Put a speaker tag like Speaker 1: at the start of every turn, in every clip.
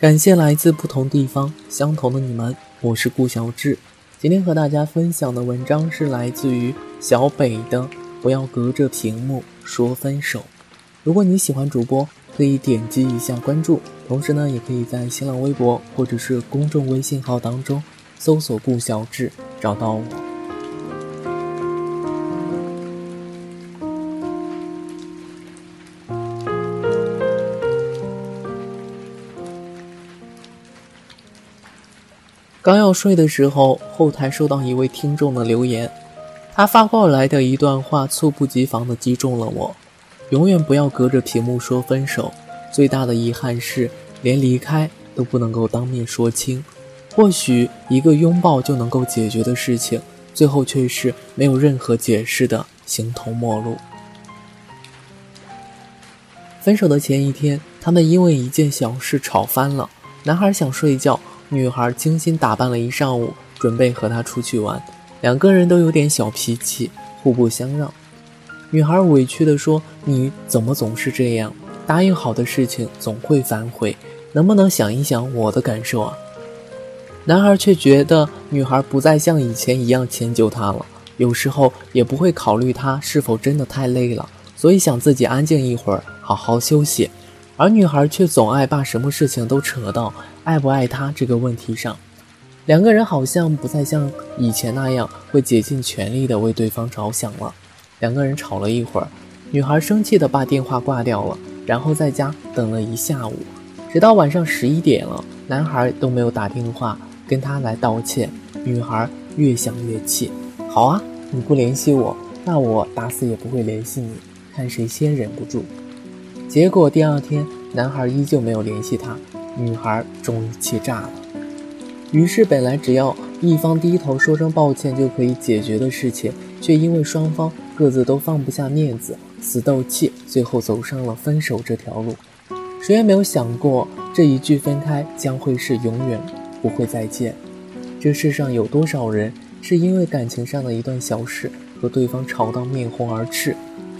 Speaker 1: 感谢来自不同地方相同的你们，我是顾小志。今天和大家分享的文章是来自于小北的《不要隔着屏幕说分手》。如果你喜欢主播，可以点击一下关注，同时呢，也可以在新浪微博或者是公众微信号当中搜索“顾小志”找到我。刚要睡的时候，后台收到一位听众的留言，他发过来的一段话猝不及防地击中了我。永远不要隔着屏幕说分手，最大的遗憾是连离开都不能够当面说清。或许一个拥抱就能够解决的事情，最后却是没有任何解释的形同陌路。分手的前一天，他们因为一件小事吵翻了。男孩想睡觉。女孩精心打扮了一上午，准备和他出去玩。两个人都有点小脾气，互不相让。女孩委屈地说：“你怎么总是这样？答应好的事情总会反悔，能不能想一想我的感受啊？”男孩却觉得女孩不再像以前一样迁就他了，有时候也不会考虑他是否真的太累了，所以想自己安静一会儿，好好休息。而女孩却总爱把什么事情都扯到爱不爱他这个问题上，两个人好像不再像以前那样会竭尽全力的为对方着想了。两个人吵了一会儿，女孩生气的把电话挂掉了，然后在家等了一下午，直到晚上十一点了，男孩都没有打电话跟她来道歉。女孩越想越气，好啊，你不联系我，那我打死也不会联系你，看谁先忍不住。结果第二天，男孩依旧没有联系她，女孩终于气炸了。于是，本来只要一方低头说声抱歉就可以解决的事情，却因为双方各自都放不下面子，死斗气，最后走上了分手这条路。谁也没有想过，这一句分开将会是永远不会再见。这世上有多少人是因为感情上的一段小事和对方吵到面红耳赤，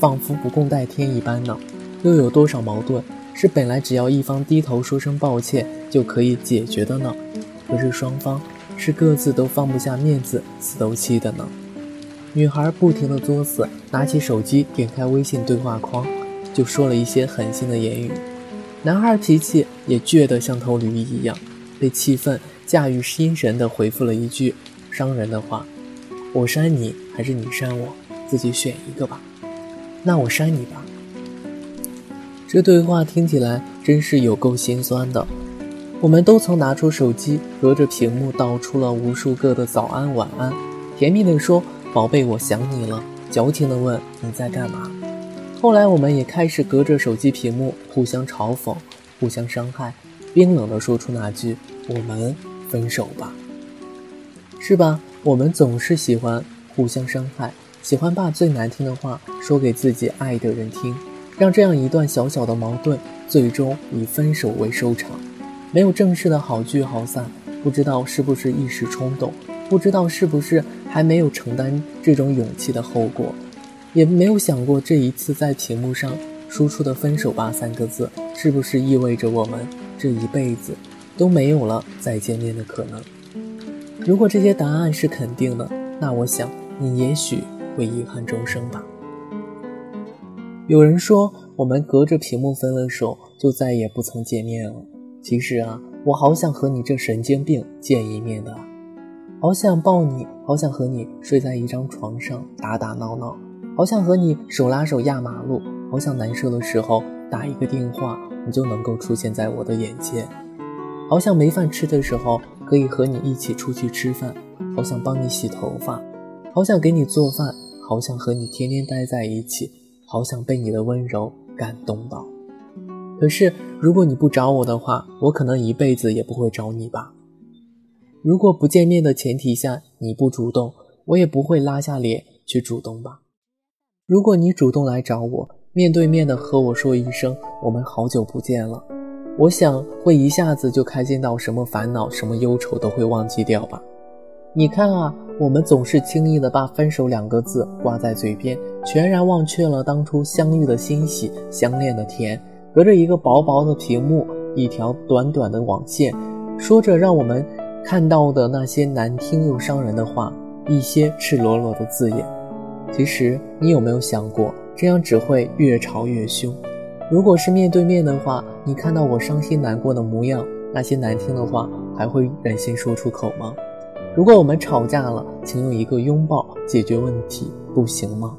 Speaker 1: 仿佛不共戴天一般呢？又有多少矛盾是本来只要一方低头说声抱歉就可以解决的呢？可是双方是各自都放不下面子，死斗气的呢？女孩不停地作死，拿起手机点开微信对话框，就说了一些狠心的言语。男孩脾气也倔得像头驴一样，被气愤驾驭心神地回复了一句伤人的话：“我删你还是你删我，自己选一个吧。”那我删你吧。这对话听起来真是有够心酸的。我们都曾拿出手机，隔着屏幕道出了无数个的早安晚安，甜蜜地说“宝贝，我想你了”，矫情地问你在干嘛。后来，我们也开始隔着手机屏幕互相嘲讽、互相伤害，冰冷地说出那句“我们分手吧”，是吧？我们总是喜欢互相伤害，喜欢把最难听的话说给自己爱的人听。让这样一段小小的矛盾最终以分手为收场，没有正式的好聚好散，不知道是不是一时冲动，不知道是不是还没有承担这种勇气的后果，也没有想过这一次在屏幕上输出的“分手吧”三个字，是不是意味着我们这一辈子都没有了再见面的可能？如果这些答案是肯定的，那我想你也许会遗憾终生吧。有人说，我们隔着屏幕分了手，就再也不曾见面了。其实啊，我好想和你这神经病见一面的，好想抱你，好想和你睡在一张床上打打闹闹，好想和你手拉手压马路，好想难受的时候打一个电话，你就能够出现在我的眼前，好想没饭吃的时候可以和你一起出去吃饭，好想帮你洗头发，好想给你做饭，好想和你天天待在一起。好想被你的温柔感动到，可是如果你不找我的话，我可能一辈子也不会找你吧。如果不见面的前提下你不主动，我也不会拉下脸去主动吧。如果你主动来找我，面对面的和我说一声我们好久不见了，我想会一下子就开心到什么烦恼、什么忧愁都会忘记掉吧。你看啊，我们总是轻易的把分手两个字挂在嘴边，全然忘却了当初相遇的欣喜、相恋的甜。隔着一个薄薄的屏幕，一条短短的网线，说着让我们看到的那些难听又伤人的话，一些赤裸裸的字眼。其实，你有没有想过，这样只会越吵越凶？如果是面对面的话，你看到我伤心难过的模样，那些难听的话还会忍心说出口吗？如果我们吵架了，请用一个拥抱解决问题，不行吗？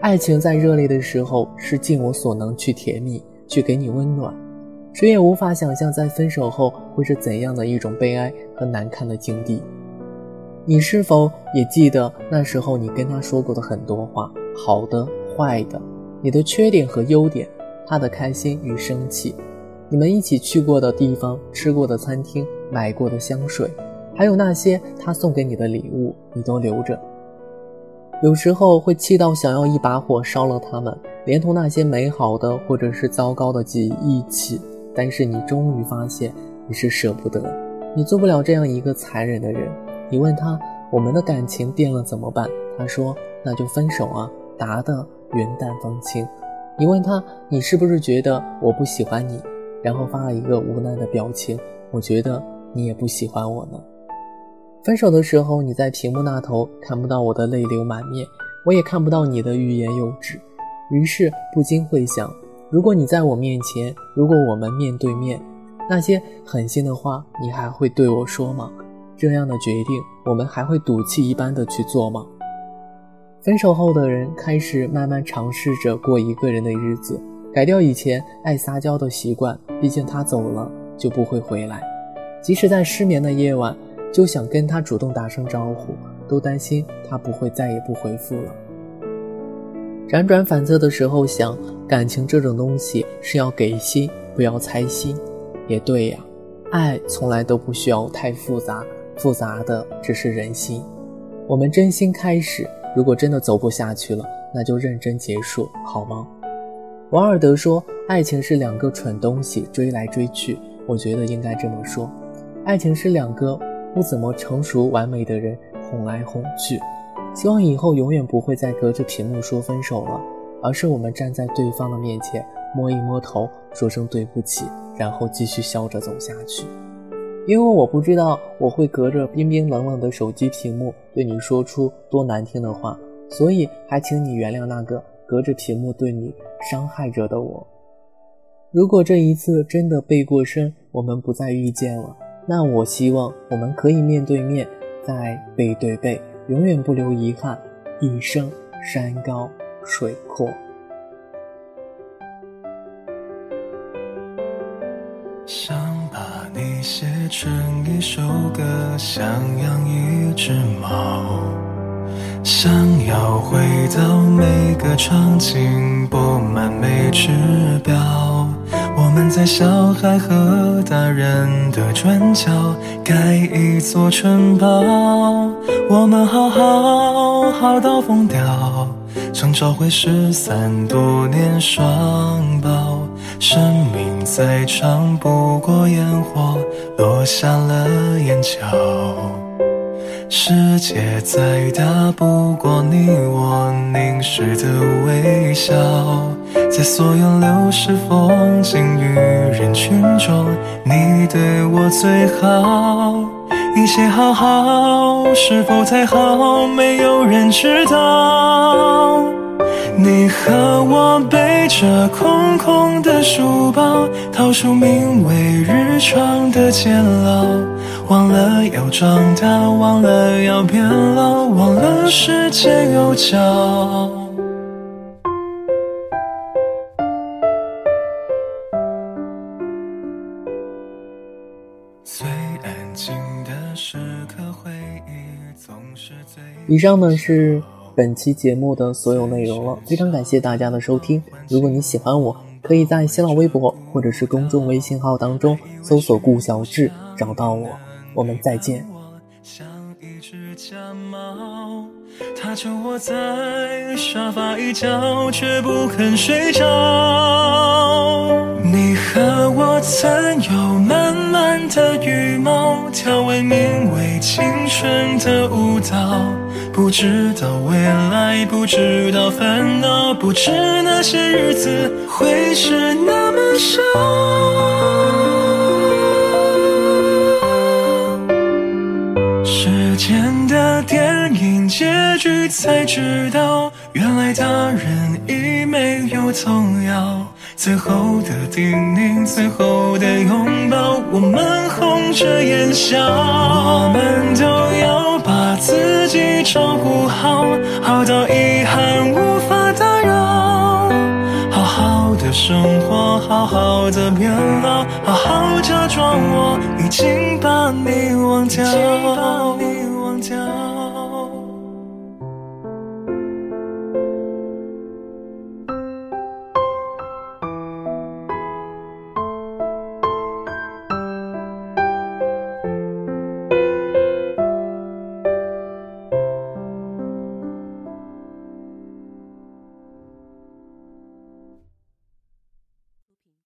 Speaker 1: 爱情在热烈的时候是尽我所能去甜蜜，去给你温暖，谁也无法想象在分手后会是怎样的一种悲哀和难堪的境地。你是否也记得那时候你跟他说过的很多话，好的、坏的，你的缺点和优点，他的开心与生气，你们一起去过的地方、吃过的餐厅、买过的香水。还有那些他送给你的礼物，你都留着。有时候会气到想要一把火烧了它们，连同那些美好的或者是糟糕的记忆一起。但是你终于发现你是舍不得，你做不了这样一个残忍的人。你问他我们的感情变了怎么办？他说那就分手啊，答的云淡风轻。你问他你是不是觉得我不喜欢你？然后发了一个无奈的表情。我觉得你也不喜欢我呢。分手的时候，你在屏幕那头看不到我的泪流满面，我也看不到你的欲言又止，于是不禁会想：如果你在我面前，如果我们面对面，那些狠心的话，你还会对我说吗？这样的决定，我们还会赌气一般的去做吗？分手后的人开始慢慢尝试着过一个人的日子，改掉以前爱撒娇的习惯，毕竟他走了就不会回来，即使在失眠的夜晚。就想跟他主动打声招呼，都担心他不会再也不回复了。辗转反侧的时候想，感情这种东西是要给心，不要猜心。也对呀，爱从来都不需要太复杂，复杂的只是人心。我们真心开始，如果真的走不下去了，那就认真结束，好吗？王尔德说，爱情是两个蠢东西追来追去。我觉得应该这么说，爱情是两个。不怎么成熟完美的人哄来哄去，希望以后永远不会再隔着屏幕说分手了，而是我们站在对方的面前摸一摸头，说声对不起，然后继续笑着走下去。因为我不知道我会隔着冰冰冷冷的手机屏幕对你说出多难听的话，所以还请你原谅那个隔着屏幕对你伤害着的我。如果这一次真的背过身，我们不再遇见了。那我希望我们可以面对面，再背对背，永远不留遗憾，一生山高水阔。
Speaker 2: 想把你写成一首歌，想养一只猫，想要回到每个场景，布满每只标。我们在小孩和大人的转角盖一座城堡，我们好好好到疯掉，想找回失散多年双胞。生命再长不过烟火落下了眼角。世界再大不过你我凝视的微笑，在所有流逝风景与人群中，你对我最好。一切好好，是否太好？没有人知道。你和我背着空空的书包，逃出名为日常的监牢。忘了要长大，忘了要变老，忘了世界有脚。
Speaker 1: 以上呢是本期节目的所有内容了，非常感谢大家的收听。如果你喜欢我，可以在新浪微博或者是公众微信号当中搜索“顾小志”找到我。我们再见。
Speaker 2: 像一只假猫，它就窝在沙发一角，却不肯睡着。你和我曾有满满的羽毛，跳为名为青春的舞蹈。不知道未来，不知道烦恼，不知那些日子会是那么少。时间的电影结局才知道，原来大人已没有童谣。最后的叮咛，最后的拥抱，我们红着眼笑。我们都要把自自己照顾好，好到遗憾无法打扰。好好的生活，好好的变老，好好假装我已经把你忘掉。